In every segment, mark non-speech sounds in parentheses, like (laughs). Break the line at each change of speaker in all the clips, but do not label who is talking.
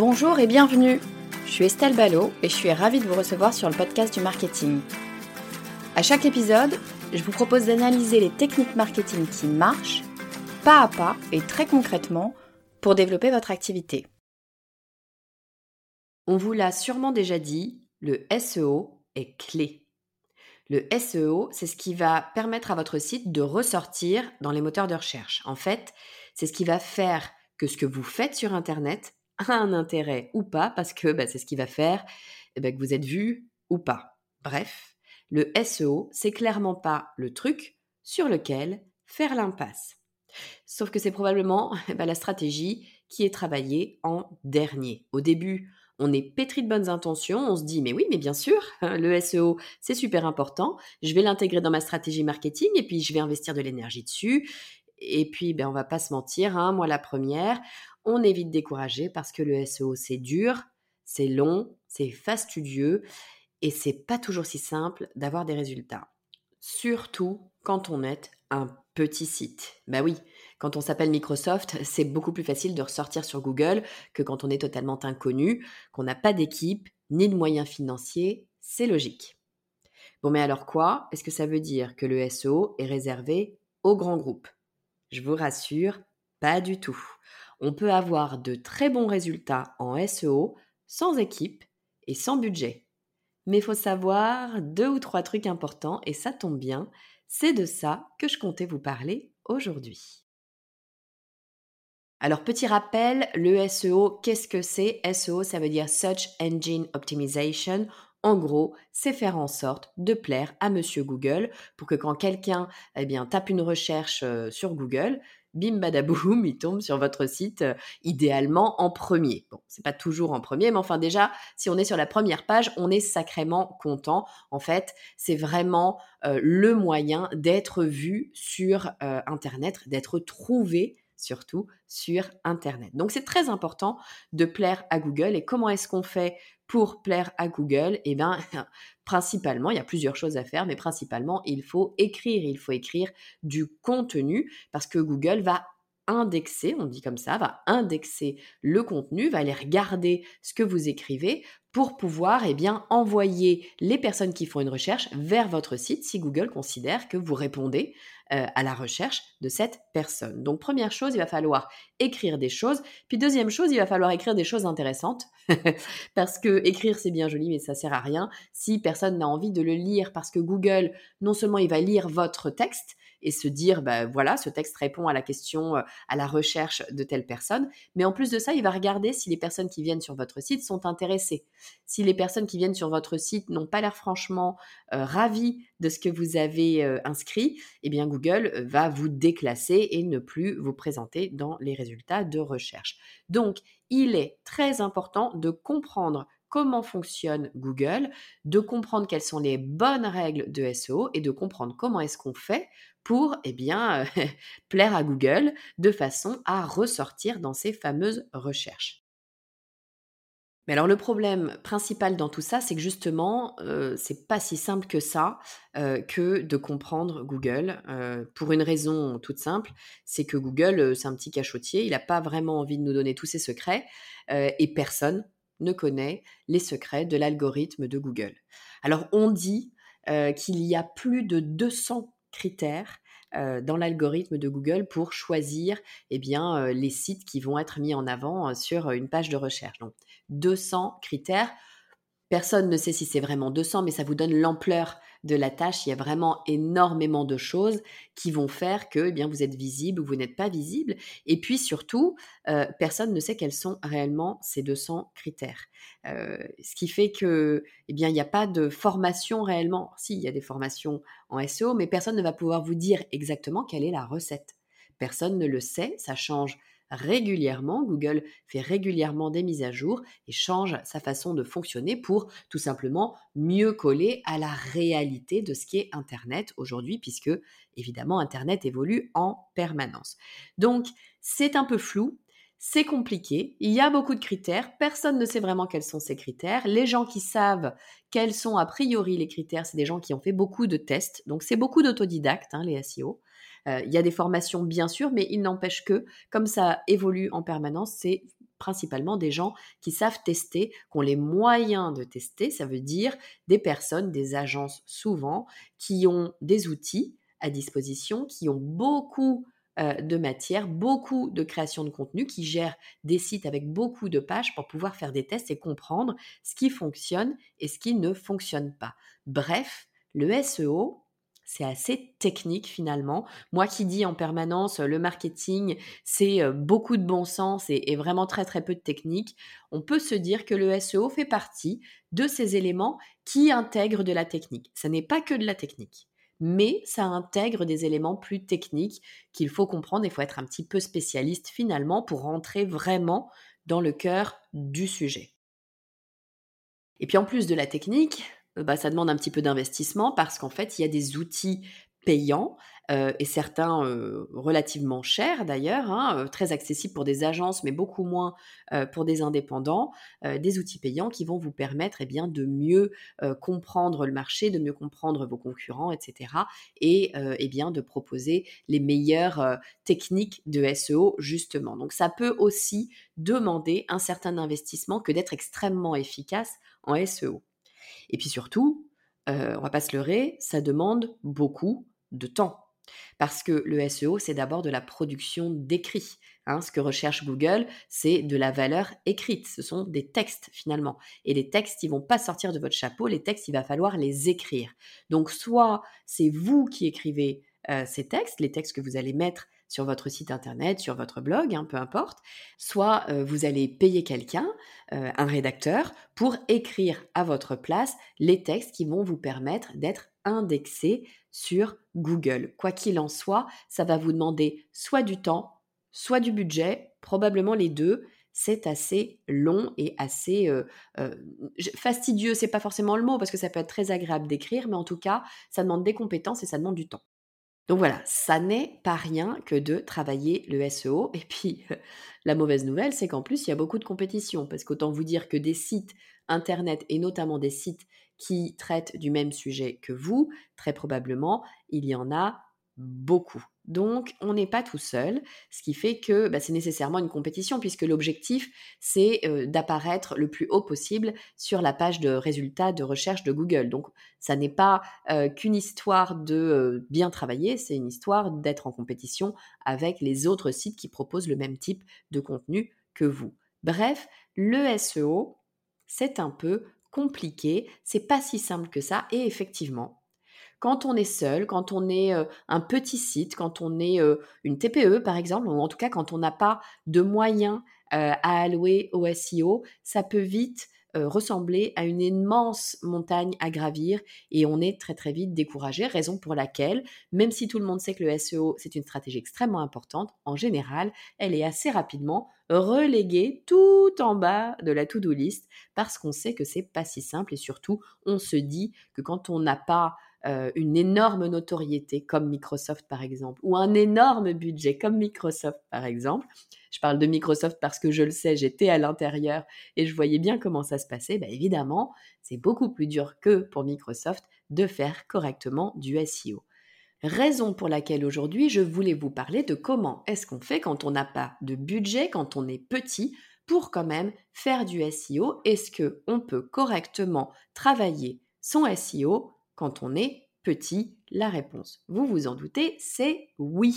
Bonjour et bienvenue. Je suis Estelle Ballot et je suis ravie de vous recevoir sur le podcast du marketing. À chaque épisode, je vous propose d'analyser les techniques marketing qui marchent, pas à pas et très concrètement, pour développer votre activité. On vous l'a sûrement déjà dit, le SEO est clé. Le SEO, c'est ce qui va permettre à votre site de ressortir dans les moteurs de recherche. En fait, c'est ce qui va faire que ce que vous faites sur Internet un intérêt ou pas, parce que bah, c'est ce qui va faire eh ben, que vous êtes vu ou pas. Bref, le SEO, c'est clairement pas le truc sur lequel faire l'impasse. Sauf que c'est probablement eh ben, la stratégie qui est travaillée en dernier. Au début, on est pétri de bonnes intentions, on se dit mais oui, mais bien sûr, le SEO, c'est super important, je vais l'intégrer dans ma stratégie marketing et puis je vais investir de l'énergie dessus. Et puis, ben, on va pas se mentir, hein, moi la première, on est vite découragé parce que le SEO, c'est dur, c'est long, c'est fastidieux et c'est pas toujours si simple d'avoir des résultats. Surtout quand on est un petit site. Bah oui, quand on s'appelle Microsoft, (laughs) c'est beaucoup plus facile de ressortir sur Google que quand on est totalement inconnu, qu'on n'a pas d'équipe ni de moyens financiers, c'est logique. Bon mais alors quoi? Est-ce que ça veut dire que le SEO est réservé aux grands groupes? Je vous rassure, pas du tout on peut avoir de très bons résultats en SEO sans équipe et sans budget. Mais il faut savoir deux ou trois trucs importants et ça tombe bien, c'est de ça que je comptais vous parler aujourd'hui. Alors petit rappel, le SEO, qu'est-ce que c'est? SEO, ça veut dire Search Engine Optimization. En gros, c'est faire en sorte de plaire à monsieur Google pour que quand quelqu'un eh tape une recherche euh, sur Google, bim badaboum, il tombe sur votre site euh, idéalement en premier. Bon, c'est pas toujours en premier, mais enfin déjà, si on est sur la première page, on est sacrément content. En fait, c'est vraiment euh, le moyen d'être vu sur euh, Internet, d'être trouvé surtout sur Internet. Donc c'est très important de plaire à Google. Et comment est-ce qu'on fait pour plaire à Google? Eh bien, (laughs) principalement, il y a plusieurs choses à faire, mais principalement, il faut écrire. Il faut écrire du contenu parce que Google va indexer, on dit comme ça, va indexer le contenu, va aller regarder ce que vous écrivez pour pouvoir eh bien, envoyer les personnes qui font une recherche vers votre site si Google considère que vous répondez euh, à la recherche de cette personne. Donc première chose, il va falloir écrire des choses. Puis deuxième chose, il va falloir écrire des choses intéressantes. (laughs) parce que écrire c'est bien joli, mais ça sert à rien si personne n'a envie de le lire. Parce que Google, non seulement il va lire votre texte, et se dire, bah, voilà, ce texte répond à la question, à la recherche de telle personne. Mais en plus de ça, il va regarder si les personnes qui viennent sur votre site sont intéressées. Si les personnes qui viennent sur votre site n'ont pas l'air franchement ravies de ce que vous avez inscrit, eh bien Google va vous déclasser et ne plus vous présenter dans les résultats de recherche. Donc, il est très important de comprendre comment fonctionne Google, de comprendre quelles sont les bonnes règles de SEO et de comprendre comment est-ce qu'on fait pour eh bien, (laughs) plaire à Google de façon à ressortir dans ces fameuses recherches. Mais alors le problème principal dans tout ça, c'est que justement, euh, c'est pas si simple que ça euh, que de comprendre Google. euh, pour une raison toute simple, c'est que Google, euh, c'est un petit cachotier, il n'a pas vraiment envie de nous donner tous ses secrets, et personne ne connaît les secrets de l'algorithme de Google. Alors on dit euh, qu'il y a plus de 200 critères euh, dans l'algorithme de Google pour choisir eh euh, les sites qui vont être mis en avant sur une page de recherche. Donc 200 critères. Personne ne sait si c'est vraiment 200, mais ça vous donne l'ampleur de la tâche. Il y a vraiment énormément de choses qui vont faire que eh bien, vous êtes visible ou vous n'êtes pas visible. Et puis surtout, euh, personne ne sait quels sont réellement ces 200 critères. Euh, ce qui fait que, eh bien, il n'y a pas de formation réellement. Si, il y a des formations en SEO, mais personne ne va pouvoir vous dire exactement quelle est la recette. Personne ne le sait, ça change régulièrement. Google fait régulièrement des mises à jour et change sa façon de fonctionner pour tout simplement mieux coller à la réalité de ce qui est Internet aujourd'hui, puisque évidemment Internet évolue en permanence. Donc c'est un peu flou. C'est compliqué, il y a beaucoup de critères, personne ne sait vraiment quels sont ces critères. Les gens qui savent quels sont a priori les critères, c'est des gens qui ont fait beaucoup de tests, donc c'est beaucoup d'autodidactes, hein, les SEO. Euh, il y a des formations, bien sûr, mais il n'empêche que, comme ça évolue en permanence, c'est principalement des gens qui savent tester, qui ont les moyens de tester. Ça veut dire des personnes, des agences souvent, qui ont des outils à disposition, qui ont beaucoup euh, de matière, beaucoup de création de contenu, qui gèrent des sites avec beaucoup de pages pour pouvoir faire des tests et comprendre ce qui fonctionne et ce qui ne fonctionne pas. Bref, le SEO, c'est assez technique finalement. Moi qui dis en permanence le marketing, c'est beaucoup de bon sens et, et, vraiment très très peu de technique, on peut se dire que le SEO fait partie de ces éléments qui intègrent de la technique. Ça n'est pas que de la technique mais ça intègre des éléments plus techniques qu'il faut comprendre. Il faut être un petit peu spécialiste finalement pour rentrer vraiment dans le cœur du sujet. Et puis en plus de la technique, bah, ça demande un petit peu d'investissement parce qu'en fait, il y a des outils payants euh, et certains euh, relativement chers d'ailleurs, hein, euh, très accessibles pour des agences, mais beaucoup moins euh, pour des indépendants, euh, des outils payants qui vont vous permettre eh bien, de mieux euh, comprendre le marché, de mieux comprendre vos concurrents, etc. Et eh bien, de proposer les meilleures techniques de SEO, justement. Donc ça peut aussi demander un certain investissement que d'être extrêmement efficace en SEO. Et puis surtout, euh, on va pas se leurrer, ça demande beaucoup de temps. Parce que le SEO, c'est d'abord de la production d'écrits. Hein. ce que recherche Google, c'est de la valeur écrite. Ce sont des textes finalement. Et les textes, ils vont pas sortir de votre chapeau. Les textes, il va falloir les écrire. Donc, soit c'est vous qui écrivez euh, ces textes, les textes que vous allez mettre sur votre site internet, sur votre blog, hein, peu importe, soit euh, vous allez payer quelqu'un, euh, un rédacteur, pour écrire à votre place les textes qui vont vous permettre d'être indexé sur Google. Quoi qu'il en soit, ça va vous demander soit du temps, soit du budget, probablement les deux. C'est assez long et assez euh, fastidieux, c'est pas forcément le mot parce que ça peut être très agréable d'écrire, mais en tout cas, ça demande des compétences et ça demande du temps. Donc voilà, ça n'est pas rien que de travailler le SEO. Et puis, la mauvaise nouvelle, c'est qu'en plus, il y a beaucoup de compétition. Parce qu'autant vous dire que des sites Internet, et notamment des sites qui traitent du même sujet que vous, très probablement, il y en a beaucoup. Donc, on n'est pas tout seul, ce qui fait que bah, c'est nécessairement une compétition, puisque l'objectif, c'est euh, d'apparaître le plus haut possible sur la page de résultats de recherche de Google. Donc, ça n'est pas euh, qu'une histoire de euh, bien travailler, c'est une histoire d'être en compétition avec les autres sites qui proposent le même type de contenu que vous. Bref, le SEO, c'est un peu compliqué, c'est pas si simple que ça, et effectivement, quand on est seul, quand on est un petit site, quand on est une TPE par exemple, ou en tout cas quand on n'a pas de moyens à allouer au SEO, ça peut vite ressembler à une immense montagne à gravir et on est très très vite découragé, raison pour laquelle, même si tout le monde sait que le SEO c'est une stratégie extrêmement importante, en général, elle est assez rapidement reléguée tout en bas de la to-do list parce qu'on sait que c'est pas si simple et surtout on se dit que quand on n'a pas euh, une énorme notoriété comme Microsoft par exemple, ou un énorme budget comme Microsoft par exemple, je parle de Microsoft parce que je le sais, j'étais à l'intérieur et je voyais bien comment ça se passait. Bah, évidemment, c'est beaucoup plus dur que pour Microsoft de faire correctement du SEO. Raison pour laquelle aujourd'hui je voulais vous parler de comment est-ce qu'on fait quand on n'a pas de budget, quand on est petit, pour quand même faire du SEO. Est-ce qu'on peut correctement travailler son SEO quand on est petit La réponse, vous vous en doutez, c'est oui.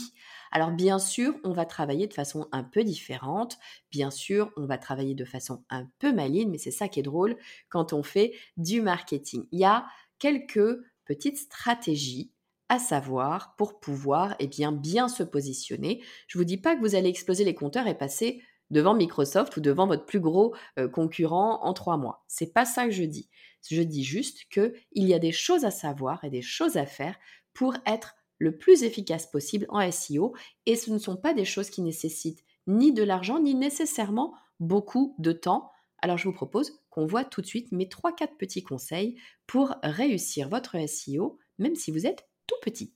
Alors bien sûr, on va travailler de façon un peu différente. Bien sûr, on va travailler de façon un peu maligne, mais c'est ça qui est drôle quand on fait du marketing. Il y a quelques petites stratégies à savoir pour pouvoir eh bien, bien se positionner. Je ne vous dis pas que vous allez exploser les compteurs et passer devant Microsoft ou devant votre plus gros euh, concurrent en trois mois. C'est pas ça que je dis. Je dis juste qu'il y a des choses à savoir et des choses à faire pour être le plus efficace possible en SEO et ce ne sont pas des choses qui nécessitent ni de l'argent ni nécessairement beaucoup de temps. Alors je vous propose qu'on voit tout de suite mes 3-4 petits conseils pour réussir votre SEO même si vous êtes tout petit.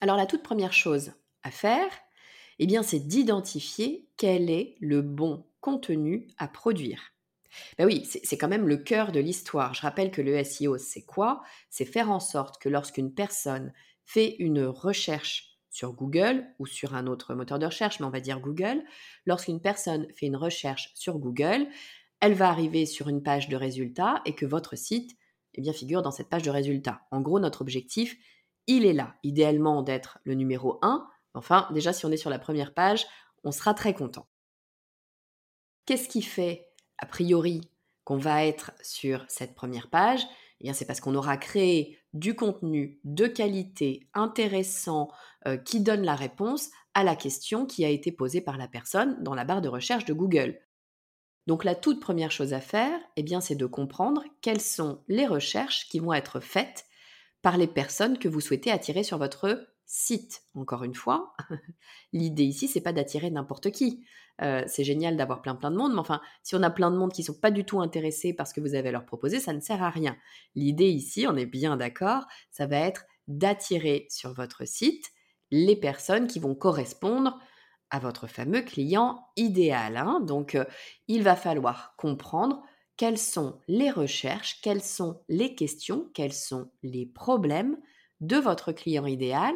Alors la toute première chose à faire, eh bien c'est d'identifier quel est le bon contenu à produire. Ben oui, c'est quand même le cœur de l'histoire. Je rappelle que le SEO, c'est quoi? C'est faire en sorte que lorsqu'une personne fait une recherche sur Google ou sur un autre moteur de recherche, mais on va dire Google, lorsqu'une personne fait une recherche sur Google, elle va arriver sur une page de résultats et que votre site eh bien, figure dans cette page de résultats. En gros, notre objectif, il est là, idéalement d'être le numéro 1. Enfin, déjà, si on est sur la première page, on sera très content. Qu'est-ce qui fait, a priori, qu'on va être sur cette première page? Eh bien, c'est parce qu'on aura créé du contenu de qualité, intéressant, euh, qui donne la réponse à la question qui a été posée par la personne dans la barre de recherche de Google. Donc la toute première chose à faire, eh bien, c'est de comprendre quelles sont les recherches qui vont être faites par les personnes que vous souhaitez attirer sur votre site. Encore une fois, (laughs) l'idée ici, c'est pas d'attirer n'importe qui. Euh, c'est génial d'avoir plein plein de monde, mais enfin, si on a plein de monde qui sont pas du tout intéressés par ce que vous avez à leur proposer, ça ne sert à rien. L'idée ici, on est bien d'accord, ça va être d'attirer sur votre site les personnes qui vont correspondre à votre fameux client idéal. Hein. Donc, euh, il va falloir comprendre quelles sont les recherches, quelles sont les questions, quels sont les problèmes de votre client idéal,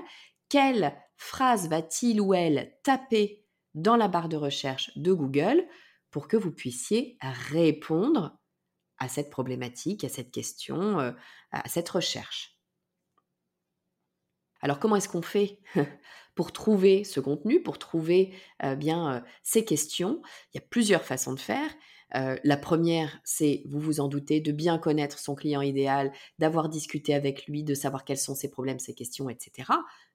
quelle phrase va-t-il ou elle taper dans la barre de recherche de Google pour que vous puissiez répondre à cette problématique, à cette question, euh, à cette recherche? Alors comment est-ce qu'on fait (laughs) pour trouver ce contenu, pour trouver euh, bien euh, ces questions? Il y a plusieurs façons de faire. Euh, la première, c'est, vous vous en doutez, de bien connaître son client idéal, d'avoir discuté avec lui, de savoir quels sont ses problèmes, ses questions, etc.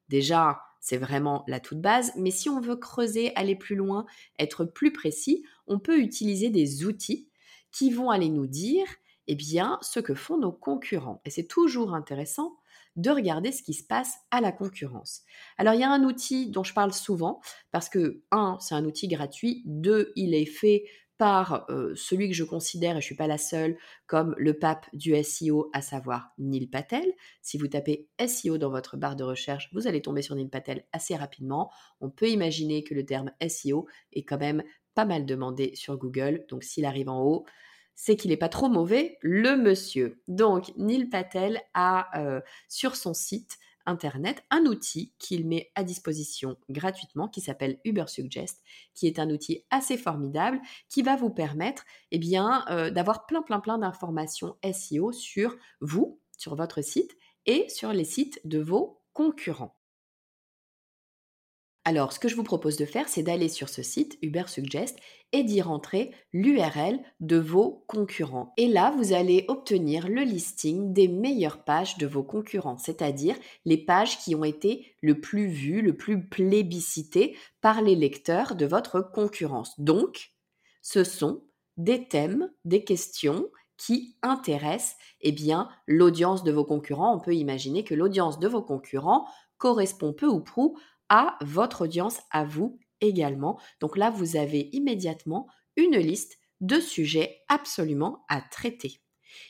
Déjà, c'est vraiment la toute base. Mais si on veut creuser, aller plus loin, être plus précis, on peut utiliser des outils qui vont aller nous dire, eh bien, ce que font nos concurrents. Et c'est toujours intéressant de regarder ce qui se passe à la concurrence. Alors il y a un outil dont je parle souvent parce que, un, c'est un outil gratuit, deux, il est fait par celui que je considère, et je ne suis pas la seule, comme le pape du SEO, à savoir Neil Patel. Si vous tapez SEO dans votre barre de recherche, vous allez tomber sur Neil Patel assez rapidement. On peut imaginer que le terme SEO est quand même pas mal demandé sur Google, donc s'il arrive en haut, c'est qu'il n'est pas trop mauvais, le monsieur. Donc, Neil Patel a sur son site internet un outil qu'il met à disposition gratuitement qui s'appelle Ubersuggest, qui est un outil assez formidable qui va vous permettre eh bien, euh, d'avoir plein plein plein d'informations SEO sur vous, sur votre site et sur les sites de vos concurrents. Alors, ce que je vous propose de faire, c'est d'aller sur ce site Ubersuggest et d'y rentrer l'URL de vos concurrents. Et là, vous allez obtenir le listing des meilleures pages de vos concurrents, c'est-à-dire les pages qui ont été le plus vues, le plus plébiscitées par les lecteurs de votre concurrence. Donc, ce sont des thèmes, des questions qui intéressent eh bien l'audience de vos concurrents. On peut imaginer que l'audience de vos concurrents correspond peu ou prou à votre audience, à vous également. Donc là, vous avez immédiatement une liste de sujets absolument à traiter.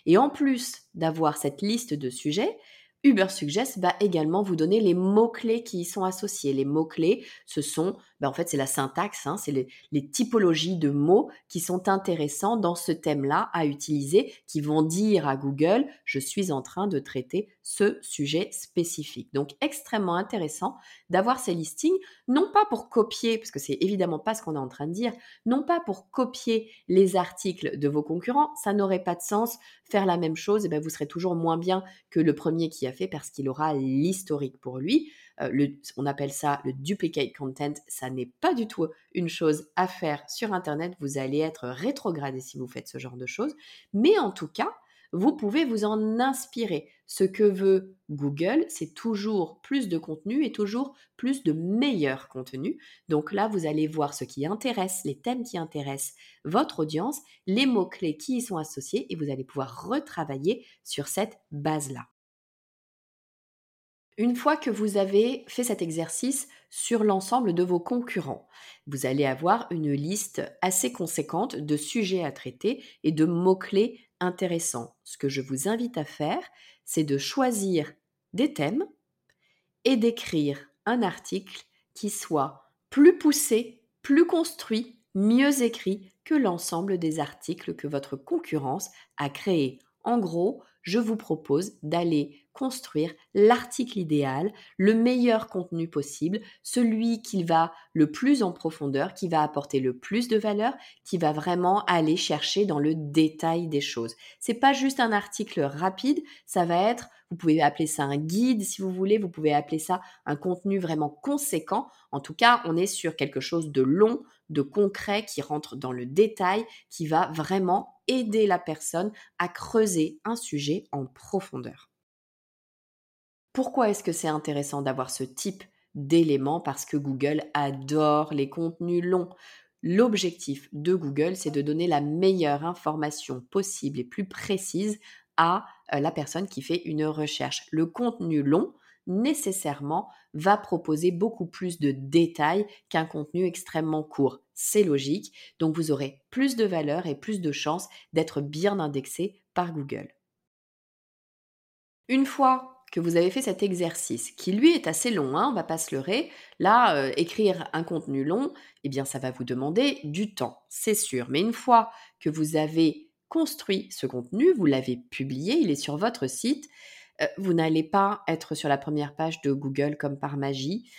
Et en plus d'avoir cette liste de sujets, Uber Suggest va également vous donner les mots-clés qui y sont associés. Les mots-clés, ce sont ben, en fait, c'est la syntaxe, hein, c'est les, typologies de mots qui sont intéressants dans ce thème-là à utiliser, qui vont dire à Google, je suis en train de traiter ce sujet spécifique. Donc, extrêmement intéressant d'avoir ces listings, non pas pour copier, parce que c'est évidemment pas ce qu'on est en train de dire, non pas pour copier les articles de vos concurrents, ça n'aurait pas de sens. Faire la même chose, et eh ben, vous serez toujours moins bien que le premier qui a fait parce qu'il aura l'historique pour lui. Euh, on appelle ça le duplicate content. Ça n'est pas du tout une chose à faire sur Internet. Vous allez être rétrogradé si vous faites ce genre de choses. Mais en tout cas, vous pouvez vous en inspirer. Ce que veut Google, c'est toujours plus de contenu et toujours plus de meilleur contenu. Donc là, vous allez voir ce qui intéresse, les thèmes qui intéressent votre audience, les mots-clés qui y sont associés et vous allez pouvoir retravailler sur cette base-là. Une fois que vous avez fait cet exercice sur l'ensemble de vos concurrents, vous allez avoir une liste assez conséquente de sujets à traiter et de mots-clés intéressants. Ce que je vous invite à faire, c'est de choisir des thèmes et d'écrire un article qui soit plus poussé, plus construit, mieux écrit que l'ensemble des articles que votre concurrence a créés. En gros, je vous propose d'aller construire l'article idéal, le meilleur contenu possible, celui qui va le plus en profondeur, qui va apporter le plus de valeur, qui va vraiment aller chercher dans le détail des choses. C'est pas juste un article rapide, ça va être vous pouvez appeler ça un guide si vous voulez, vous pouvez appeler ça un contenu vraiment conséquent. En tout cas, on est sur quelque chose de long, de concret, qui rentre dans le détail, qui va vraiment aider la personne à creuser un sujet en profondeur. Pourquoi est-ce que c'est intéressant d'avoir ce type d'éléments? Parce que Google adore les contenus longs. L'objectif de Google, c'est de donner la meilleure information possible et plus précise à euh, la personne qui fait une recherche. Le contenu long, nécessairement, va proposer beaucoup plus de détails qu'un contenu extrêmement court. C'est logique, donc vous aurez plus de valeur et plus de chances d'être bien indexé par Google. Une fois que vous avez fait cet exercice, qui lui est assez long, hein, on va pas se leurrer. Là, euh, écrire un contenu long, eh bien, ça va vous demander du temps, c'est sûr. Mais une fois que vous avez construit ce contenu, vous l'avez publié, il est sur votre site, euh, vous n'allez pas être sur la première page de Google comme par magie.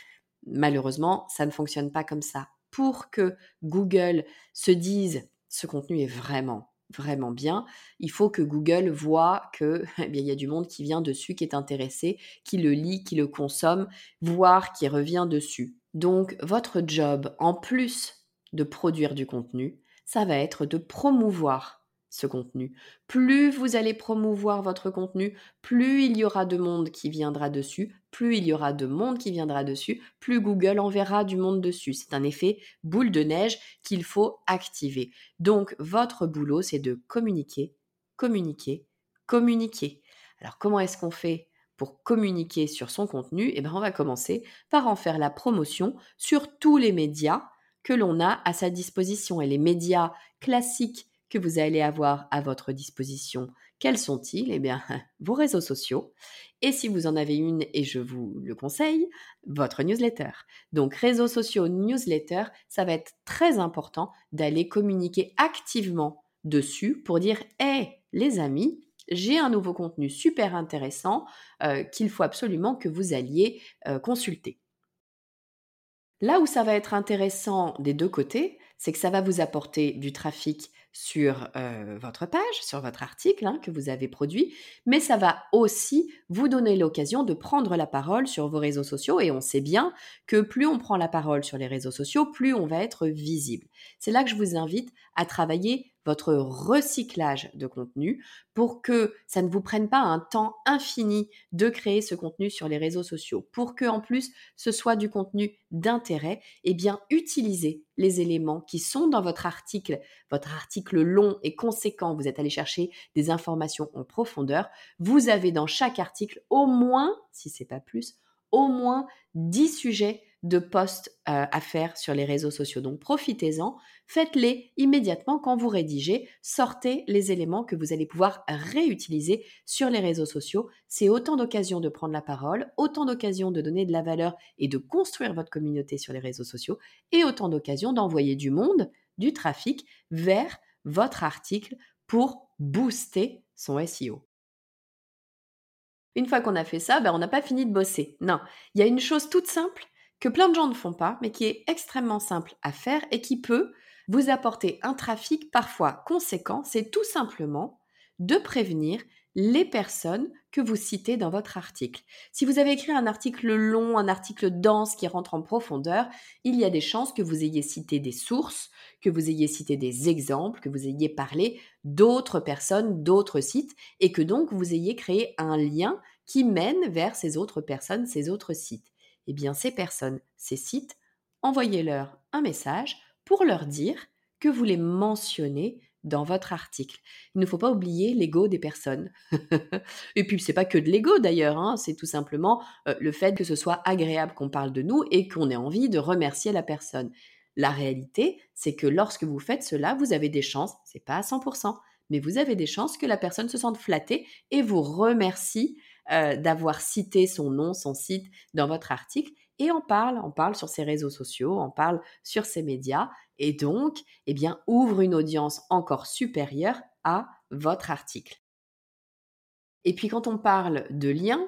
Malheureusement, ça ne fonctionne pas comme ça. Pour que Google se dise ce contenu est vraiment vraiment bien, il faut que Google voit que (laughs) eh bien, il y a du monde qui vient dessus, qui est intéressé, qui le lit, qui le consomme, voire qui revient dessus. Donc votre job, en plus de produire du contenu, ça va être de promouvoir ce contenu. Plus vous allez promouvoir votre contenu, plus il y aura de monde qui viendra dessus, plus il y aura de monde qui viendra dessus, plus Google enverra du monde dessus. C'est un effet boule de neige qu'il faut activer. Donc votre boulot, c'est de communiquer, communiquer, communiquer. Alors comment est-ce qu'on fait pour communiquer sur son contenu? Eh bien on va commencer par en faire la promotion sur tous les médias que l'on a à sa disposition. Et les médias classiques que vous allez avoir à votre disposition. Quels sont-ils? Eh bien, (laughs) vos réseaux sociaux. Et si vous en avez une, et je vous le conseille, votre newsletter. Donc, réseaux sociaux, newsletter, ça va être très important d'aller communiquer activement dessus pour dire Hé, les amis, j'ai un nouveau contenu super intéressant euh, qu'il faut absolument que vous alliez euh, consulter. Là où ça va être intéressant des deux côtés, c'est que ça va vous apporter du trafic sur votre page, sur votre article hein, que vous avez produit, mais ça va aussi vous donner l'occasion de prendre la parole sur vos réseaux sociaux et on sait bien que plus on prend la parole sur les réseaux sociaux, plus on va être visible. C'est là que je vous invite à travailler votre recyclage de contenu pour que ça ne vous prenne pas un temps infini de créer ce contenu sur les réseaux sociaux. Pour que en plus ce soit du contenu d'intérêt, eh bien utilisez les éléments qui sont dans votre article, votre article long et conséquent, vous êtes allé chercher des informations en profondeur, vous avez dans chaque article au moins, si c'est pas plus, au moins 10 sujets de posts euh, à faire sur les réseaux sociaux. Donc profitez-en, faites-les immédiatement quand vous rédigez, sortez les éléments que vous allez pouvoir réutiliser sur les réseaux sociaux. C'est autant d'occasions de prendre la parole, autant d'occasions de donner de la valeur et de construire votre communauté sur les réseaux sociaux, et autant d'occasions d'envoyer du monde, du trafic vers votre article pour booster son SEO. Une fois qu'on a fait ça, ben on n'a pas fini de bosser. Non, il y a une chose toute simple que plein de gens ne font pas, mais qui est extrêmement simple à faire et qui peut vous apporter un trafic parfois conséquent. C'est tout simplement de prévenir les personnes que vous citez dans votre article. Si vous avez écrit un article long, un article dense qui rentre en profondeur, il y a des chances que vous ayez cité des sources, que vous ayez cité des exemples, que vous ayez parlé d'autres personnes, d'autres sites, et que donc vous ayez créé un lien qui mène vers ces autres personnes, ces autres sites. Eh bien, ces personnes, ces sites, envoyez-leur un message pour leur dire que vous les mentionnez dans votre article. Il ne faut pas oublier l'ego des personnes. (laughs) et puis c'est pas que de l'ego d'ailleurs, hein, c'est tout simplement euh, le fait que ce soit agréable qu'on parle de nous et qu'on ait envie de remercier la personne. La réalité, c'est que lorsque vous faites cela, vous avez des chances, c'est pas à 100%, mais vous avez des chances que la personne se sente flattée et vous remercie euh, d'avoir cité son nom, son site dans votre article et en parle, on parle sur ses réseaux sociaux, on parle sur ses médias et donc, eh bien, ouvre une audience encore supérieure à votre article. Et puis quand on parle de liens,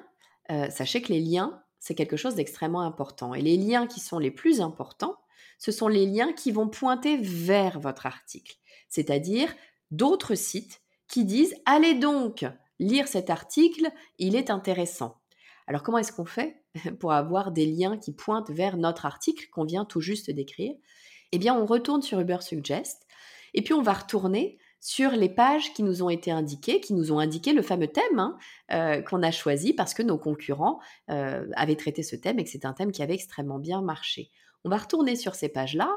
euh, sachez que les liens, c'est quelque chose d'extrêmement important. Et les liens qui sont les plus importants, ce sont les liens qui vont pointer vers votre article, c'est-à-dire d'autres sites qui disent allez donc lire cet article, il est intéressant. Alors comment est-ce qu'on fait (laughs) pour avoir des liens qui pointent vers notre article qu'on vient tout juste d'écrire? Eh bien, on retourne sur Uber Suggest et puis on va retourner sur les pages qui nous ont été indiquées, qui nous ont indiqué le fameux thème hein, euh, qu'on a choisi parce que nos concurrents euh, avaient traité ce thème et que c'est un thème qui avait extrêmement bien marché. On va retourner sur ces pages-là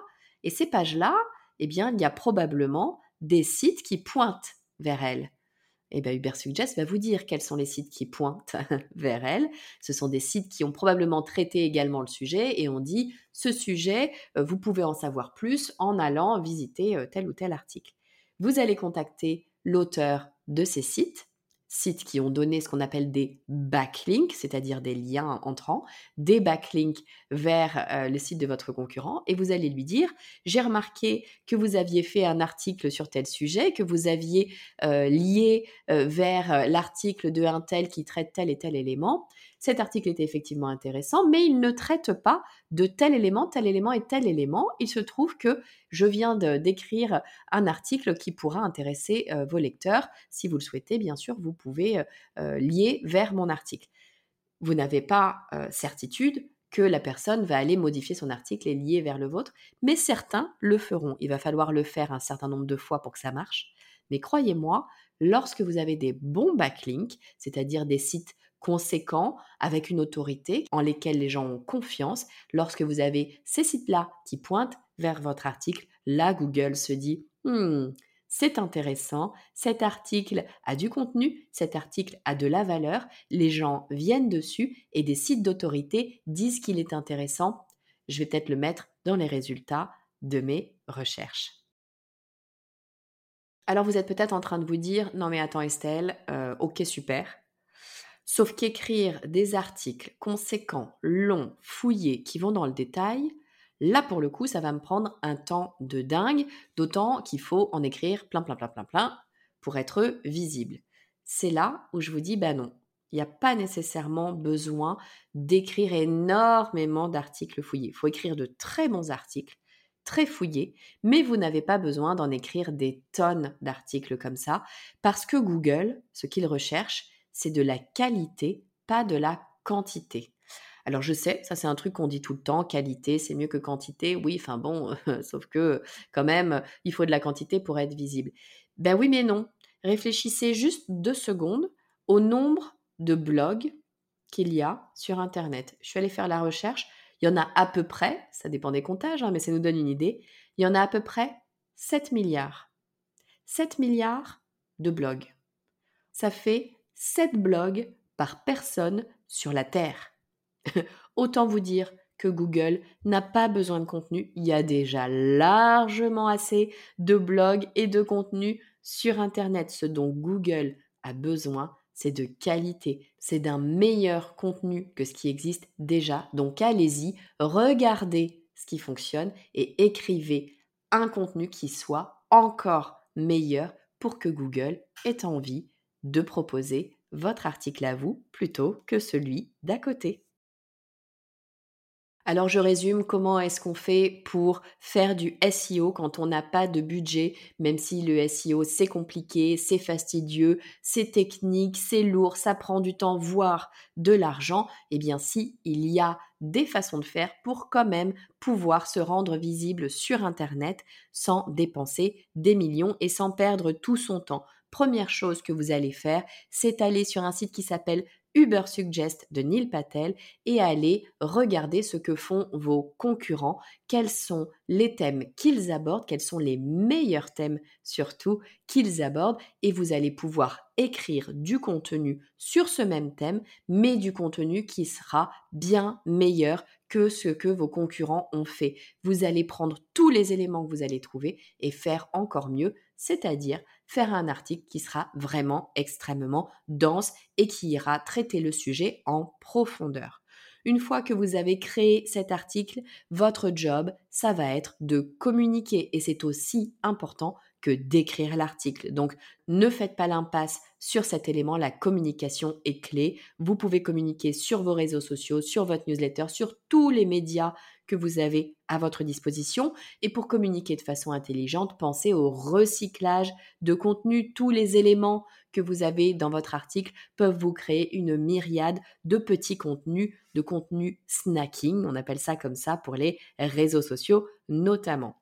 et ces pages-là, eh bien, il y a probablement des sites qui pointent vers elles eh bien, Ubersuggest va vous dire quels sont les sites qui pointent (laughs) vers elle. Ce sont des sites qui ont probablement traité également le sujet et on dit ce sujet, euh, vous pouvez en savoir plus en allant visiter euh, tel ou tel article. Vous allez contacter l'auteur de ces sites sites qui ont donné ce qu'on appelle des backlinks, c'est-à-dire des liens entrants, des backlinks vers euh, le site de votre concurrent, et vous allez lui dire, j'ai remarqué que vous aviez fait un article sur tel sujet, que vous aviez euh, lié euh, vers l'article de un tel qui traite tel et tel élément, cet article était effectivement intéressant, mais il ne traite pas de tel élément, tel élément et tel élément. Il se trouve que je viens d'écrire un article qui pourra intéresser euh, vos lecteurs. Si vous le souhaitez, bien sûr, vous pouvez euh, euh, lier vers mon article. Vous n'avez pas certitude que la personne va aller modifier son article et lier vers le vôtre, mais certains le feront. Il va falloir le faire un certain nombre de fois pour que ça marche. Mais croyez-moi, lorsque vous avez des bons backlinks, c'est-à-dire des sites conséquents, avec une autorité en lesquels les gens ont confiance. Lorsque vous avez ces sites-là qui pointent vers votre article, là, Google se dit, hmm, c'est intéressant, cet article a du contenu, cet article a de la valeur, les gens viennent dessus et des sites d'autorité disent qu'il est intéressant. Je vais peut-être le mettre dans les résultats de mes recherches. Alors vous êtes peut-être en train de vous dire, non mais attends Estelle, euh, ok super, Sauf qu'écrire des articles conséquents, longs, fouillés, qui vont dans le détail, là pour le coup, ça va me prendre un temps de dingue, d'autant qu'il faut en écrire plein, plein, plein, plein, plein pour être visible. C'est là où je vous dis, bah non, il n'y a pas nécessairement besoin d'écrire énormément d'articles fouillés. Il faut écrire de très bons articles, très fouillés, mais vous n'avez pas besoin d'en écrire des tonnes d'articles comme ça, parce que Google, ce qu'il recherche, c'est de la qualité, pas de la quantité. Alors je sais, ça c'est un truc qu'on dit tout le temps, qualité c'est mieux que quantité. Oui, enfin bon, (laughs) sauf que quand même, il faut de la quantité pour être visible. Ben oui, mais non. Réfléchissez juste deux secondes au nombre de blogs qu'il y a sur Internet. Je suis allée faire la recherche. Il y en a à peu près, ça dépend des comptages, hein, mais ça nous donne une idée. Il y en a à peu près 7 milliards. 7 milliards de blogs. Ça fait 7 blogs par personne sur la Terre. (laughs) Autant vous dire que Google n'a pas besoin de contenu. Il y a déjà largement assez de blogs et de contenus sur Internet. Ce dont Google a besoin, c'est de qualité, c'est d'un meilleur contenu que ce qui existe déjà. Donc allez-y, regardez ce qui fonctionne et écrivez un contenu qui soit encore meilleur pour que Google ait envie de proposer votre article à vous plutôt que celui d'à côté. Alors je résume comment est-ce qu'on fait pour faire du SEO quand on n'a pas de budget, même si le SEO c'est compliqué, c'est fastidieux, c'est technique, c'est lourd, ça prend du temps, voire de l'argent? Eh bien si, il y a des façons de faire pour quand même pouvoir se rendre visible sur Internet sans dépenser des millions et sans perdre tout son temps première chose que vous allez faire, c'est aller sur un site qui s'appelle Uber Suggest de Neil Patel et aller regarder ce que font vos concurrents, quels sont les thèmes qu'ils abordent, quels sont les meilleurs thèmes surtout qu'ils abordent et vous allez pouvoir écrire du contenu sur ce même thème, mais du contenu qui sera bien meilleur que ce que vos concurrents ont fait. Vous allez prendre tous les éléments que vous allez trouver et faire encore mieux, c'est-à-dire faire un article qui sera vraiment extrêmement dense et qui ira traiter le sujet en profondeur. Une fois que vous avez créé cet article, votre job, ça va être de communiquer et c'est aussi important d'écrire l'article. Donc, ne faites pas l'impasse sur cet élément. La communication est clé. Vous pouvez communiquer sur vos réseaux sociaux, sur votre newsletter, sur tous les médias que vous avez à votre disposition. Et pour communiquer de façon intelligente, pensez au recyclage de contenu. Tous les éléments que vous avez dans votre article peuvent vous créer une myriade de petits contenus, de contenus snacking, on appelle ça comme ça pour les réseaux sociaux notamment.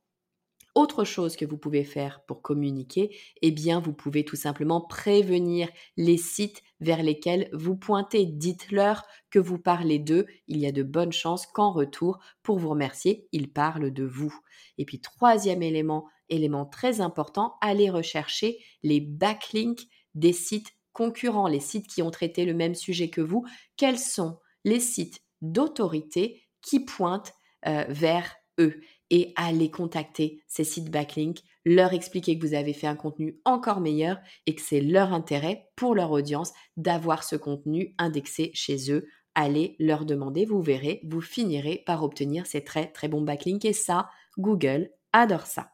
Autre chose que vous pouvez faire pour communiquer, eh bien, vous pouvez tout simplement prévenir les sites vers lesquels vous pointez. Dites-leur que vous parlez d'eux. Il y a de bonnes chances qu'en retour, pour vous remercier, ils parlent de vous. Et puis, troisième élément, élément très important, allez rechercher les backlinks des sites concurrents, les sites qui ont traité le même sujet que vous. Quels sont les sites d'autorité qui pointent euh, vers eux? Et aller contacter ces sites backlinks, leur expliquer que vous avez fait un contenu encore meilleur et que c'est leur intérêt pour leur audience d'avoir ce contenu indexé chez eux. Allez leur demander, vous verrez, vous finirez par obtenir ces très très bons backlinks et ça, Google adore ça.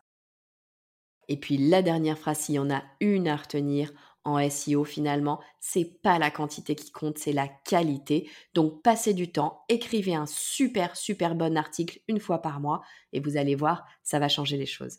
Et puis la dernière phrase, s'il y en a une à retenir, en SEO finalement, c'est pas la quantité qui compte, c'est la qualité. Donc passez du temps, écrivez un super super bon article une fois par mois et vous allez voir, ça va changer les choses.